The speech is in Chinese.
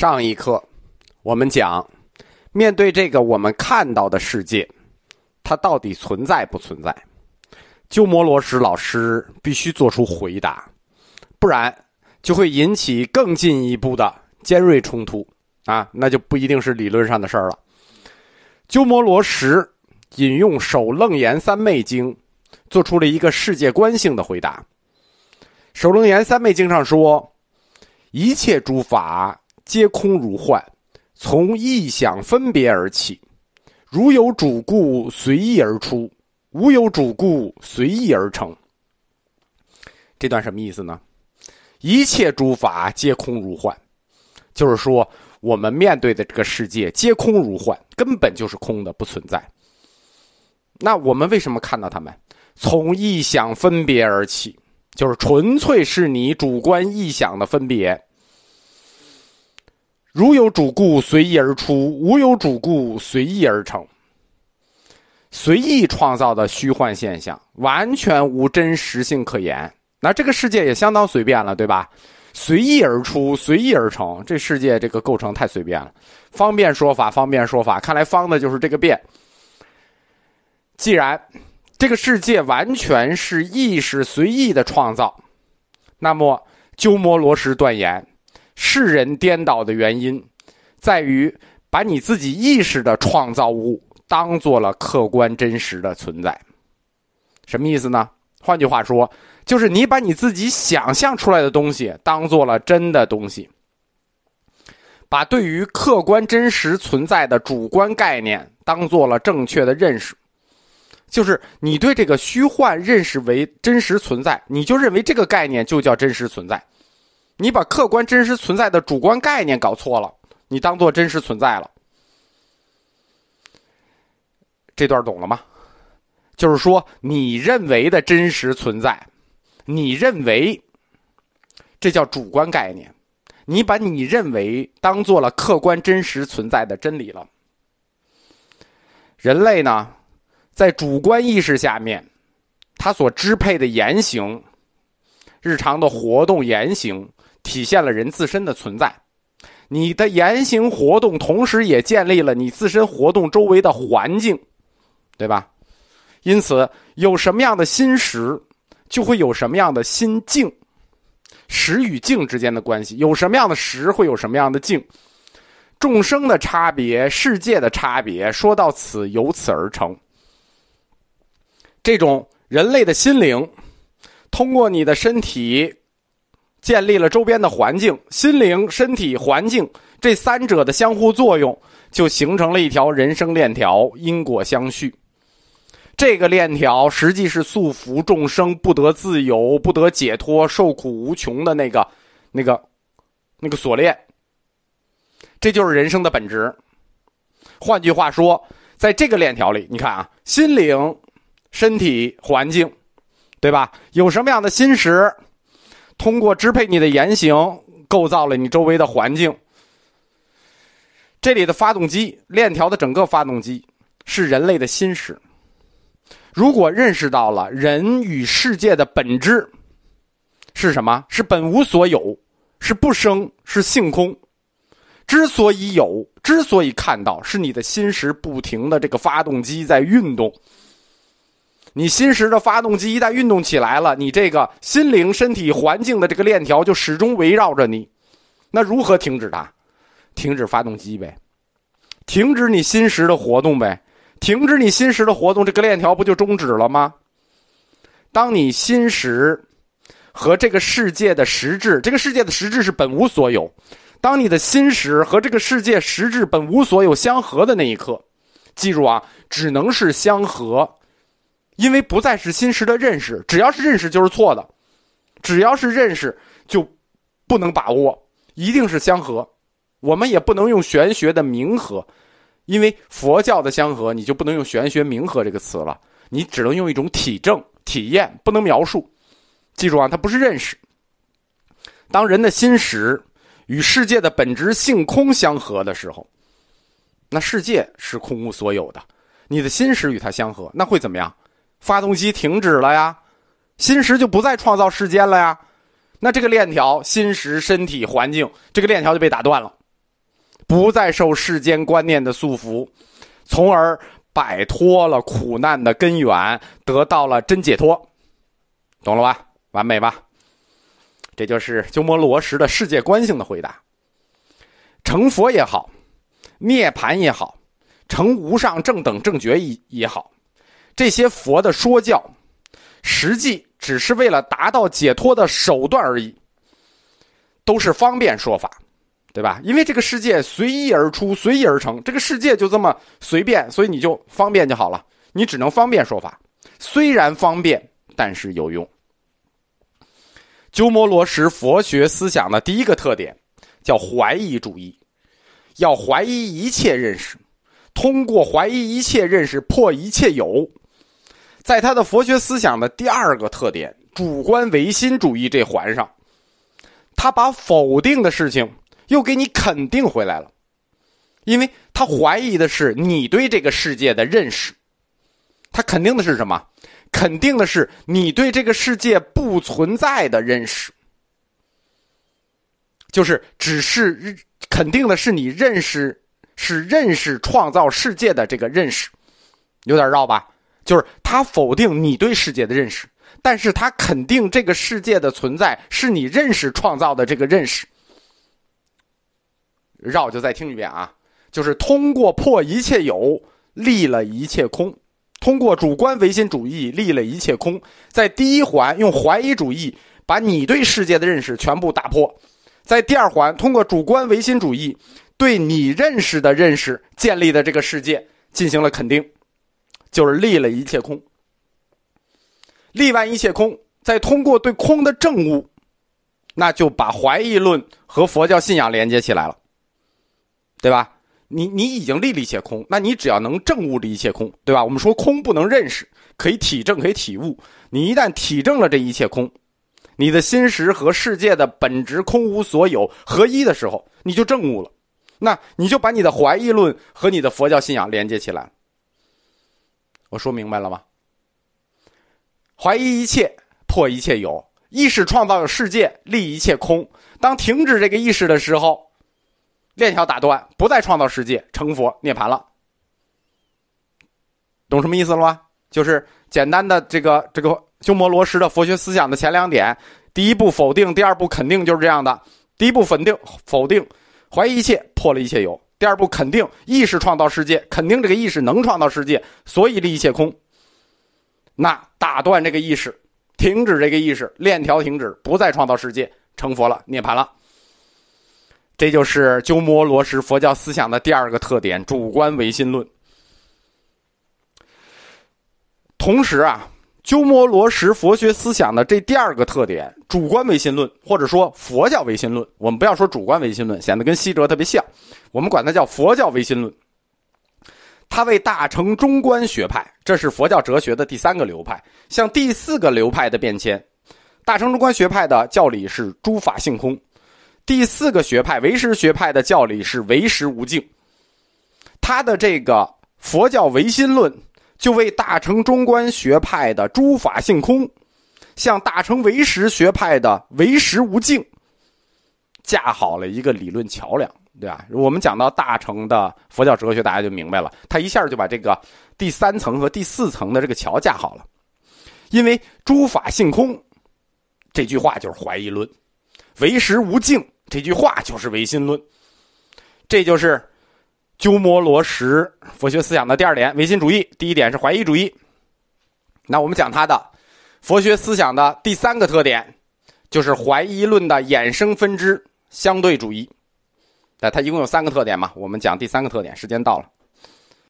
上一课，我们讲，面对这个我们看到的世界，它到底存在不存在？鸠摩罗什老师必须做出回答，不然就会引起更进一步的尖锐冲突啊！那就不一定是理论上的事儿了。鸠摩罗什引用《首楞严三昧经》，做出了一个世界观性的回答。《首楞严三昧经》上说，一切诸法。皆空如幻，从意想分别而起，如有主故，随意而出；无有主故，随意而成。这段什么意思呢？一切诸法皆空如幻，就是说我们面对的这个世界皆空如幻，根本就是空的，不存在。那我们为什么看到他们？从意想分别而起，就是纯粹是你主观臆想的分别。如有主故，随意而出；无有主故，随意而成。随意创造的虚幻现象，完全无真实性可言。那这个世界也相当随便了，对吧？随意而出，随意而成，这世界这个构成太随便了。方便说法，方便说法，看来方的就是这个变。既然这个世界完全是意识随意的创造，那么鸠摩罗什断言。世人颠倒的原因，在于把你自己意识的创造物当做了客观真实的存在。什么意思呢？换句话说，就是你把你自己想象出来的东西当做了真的东西，把对于客观真实存在的主观概念当做了正确的认识，就是你对这个虚幻认识为真实存在，你就认为这个概念就叫真实存在。你把客观真实存在的主观概念搞错了，你当做真实存在了。这段懂了吗？就是说，你认为的真实存在，你认为这叫主观概念，你把你认为当做了客观真实存在的真理了。人类呢，在主观意识下面，他所支配的言行、日常的活动言行。体现了人自身的存在，你的言行活动，同时也建立了你自身活动周围的环境，对吧？因此，有什么样的心识，就会有什么样的心境。识与境之间的关系，有什么样的识，会有什么样的境。众生的差别，世界的差别，说到此，由此而成。这种人类的心灵，通过你的身体。建立了周边的环境，心灵、身体、环境这三者的相互作用，就形成了一条人生链条，因果相续。这个链条实际是束缚众生不得自由、不得解脱、受苦无穷的那个、那个、那个锁链。这就是人生的本质。换句话说，在这个链条里，你看啊，心灵、身体、环境，对吧？有什么样的心识？通过支配你的言行，构造了你周围的环境。这里的发动机链条的整个发动机是人类的心识。如果认识到了人与世界的本质是什么？是本无所有，是不生，是性空。之所以有，之所以看到，是你的心识不停的这个发动机在运动。你心识的发动机一旦运动起来了，你这个心灵、身体、环境的这个链条就始终围绕着你。那如何停止它？停止发动机呗，停止你心识的活动呗，停止你心识的活动，这个链条不就终止了吗？当你心识和这个世界的实质，这个世界的实质是本无所有。当你的心识和这个世界实质本无所有相合的那一刻，记住啊，只能是相合。因为不再是心识的认识，只要是认识就是错的，只要是认识就不能把握，一定是相合。我们也不能用玄学的冥合，因为佛教的相合，你就不能用玄学冥合这个词了，你只能用一种体证、体验，不能描述。记住啊，它不是认识。当人的心识与世界的本质性空相合的时候，那世界是空无所有的。你的心识与它相合，那会怎么样？发动机停止了呀，心识就不再创造世间了呀，那这个链条，心识、身体、环境，这个链条就被打断了，不再受世间观念的束缚，从而摆脱了苦难的根源，得到了真解脱。懂了吧？完美吧？这就是鸠摩罗什的世界观性的回答。成佛也好，涅盘也好，成无上正等正觉也也好，这些佛的说教，实际只是为了达到解脱的手段而已，都是方便说法，对吧？因为这个世界随意而出，随意而成，这个世界就这么随便，所以你就方便就好了，你只能方便说法，虽然方便，但是有用。鸠摩罗什佛学思想的第一个特点叫怀疑主义，要怀疑一切认识，通过怀疑一切认识破一切有。在他的佛学思想的第二个特点主观唯心主义这环上，他把否定的事情又给你肯定回来了，因为他怀疑的是你对这个世界的认识，他肯定的是什么？肯定的是你对这个世界不存在的认识，就是只是肯定的是你认识是认识创造世界的这个认识，有点绕吧？就是他否定你对世界的认识，但是他肯定这个世界的存在是你认识创造的这个认识。绕就再听一遍啊，就是通过破一切有，立了一切空。通过主观唯心主义立了一切空，在第一环用怀疑主义把你对世界的认识全部打破，在第二环通过主观唯心主义对你认识的认识建立的这个世界进行了肯定，就是立了一切空。立完一切空，再通过对空的证悟，那就把怀疑论和佛教信仰连接起来了，对吧？你你已经立了一切空，那你只要能证悟这一切空，对吧？我们说空不能认识，可以体证，可以体悟。你一旦体证了这一切空，你的心识和世界的本质空无所有合一的时候，你就证悟了。那你就把你的怀疑论和你的佛教信仰连接起来。我说明白了吗？怀疑一切，破一切有，意识创造世界，立一切空。当停止这个意识的时候。链条打断，不再创造世界，成佛涅槃了，懂什么意思了吗？就是简单的这个这个鸠摩罗什的佛学思想的前两点：第一步否定，第二步肯定，就是这样的。第一步否定，否定，怀疑一切，破了一切有；第二步肯定，意识创造世界，肯定这个意识能创造世界，所以立一切空。那打断这个意识，停止这个意识，链条停止，不再创造世界，成佛了，涅槃了。这就是鸠摩罗什佛教思想的第二个特点——主观唯心论。同时啊，鸠摩罗什佛学思想的这第二个特点——主观唯心论，或者说佛教唯心论，我们不要说主观唯心论，显得跟西哲特别像，我们管它叫佛教唯心论。它为大乘中观学派，这是佛教哲学的第三个流派，向第四个流派的变迁。大乘中观学派的教理是诸法性空。第四个学派唯识学派的教理是唯识无境，他的这个佛教唯心论就为大乘中观学派的诸法性空，向大乘唯识学派的唯识无境架好了一个理论桥梁，对吧？我们讲到大乘的佛教哲学，大家就明白了，他一下就把这个第三层和第四层的这个桥架好了，因为诸法性空这句话就是怀疑论。唯识无境这句话就是唯心论，这就是鸠摩罗什佛学思想的第二点，唯心主义。第一点是怀疑主义。那我们讲他的佛学思想的第三个特点，就是怀疑论的衍生分支——相对主义。那它一共有三个特点嘛？我们讲第三个特点，时间到了。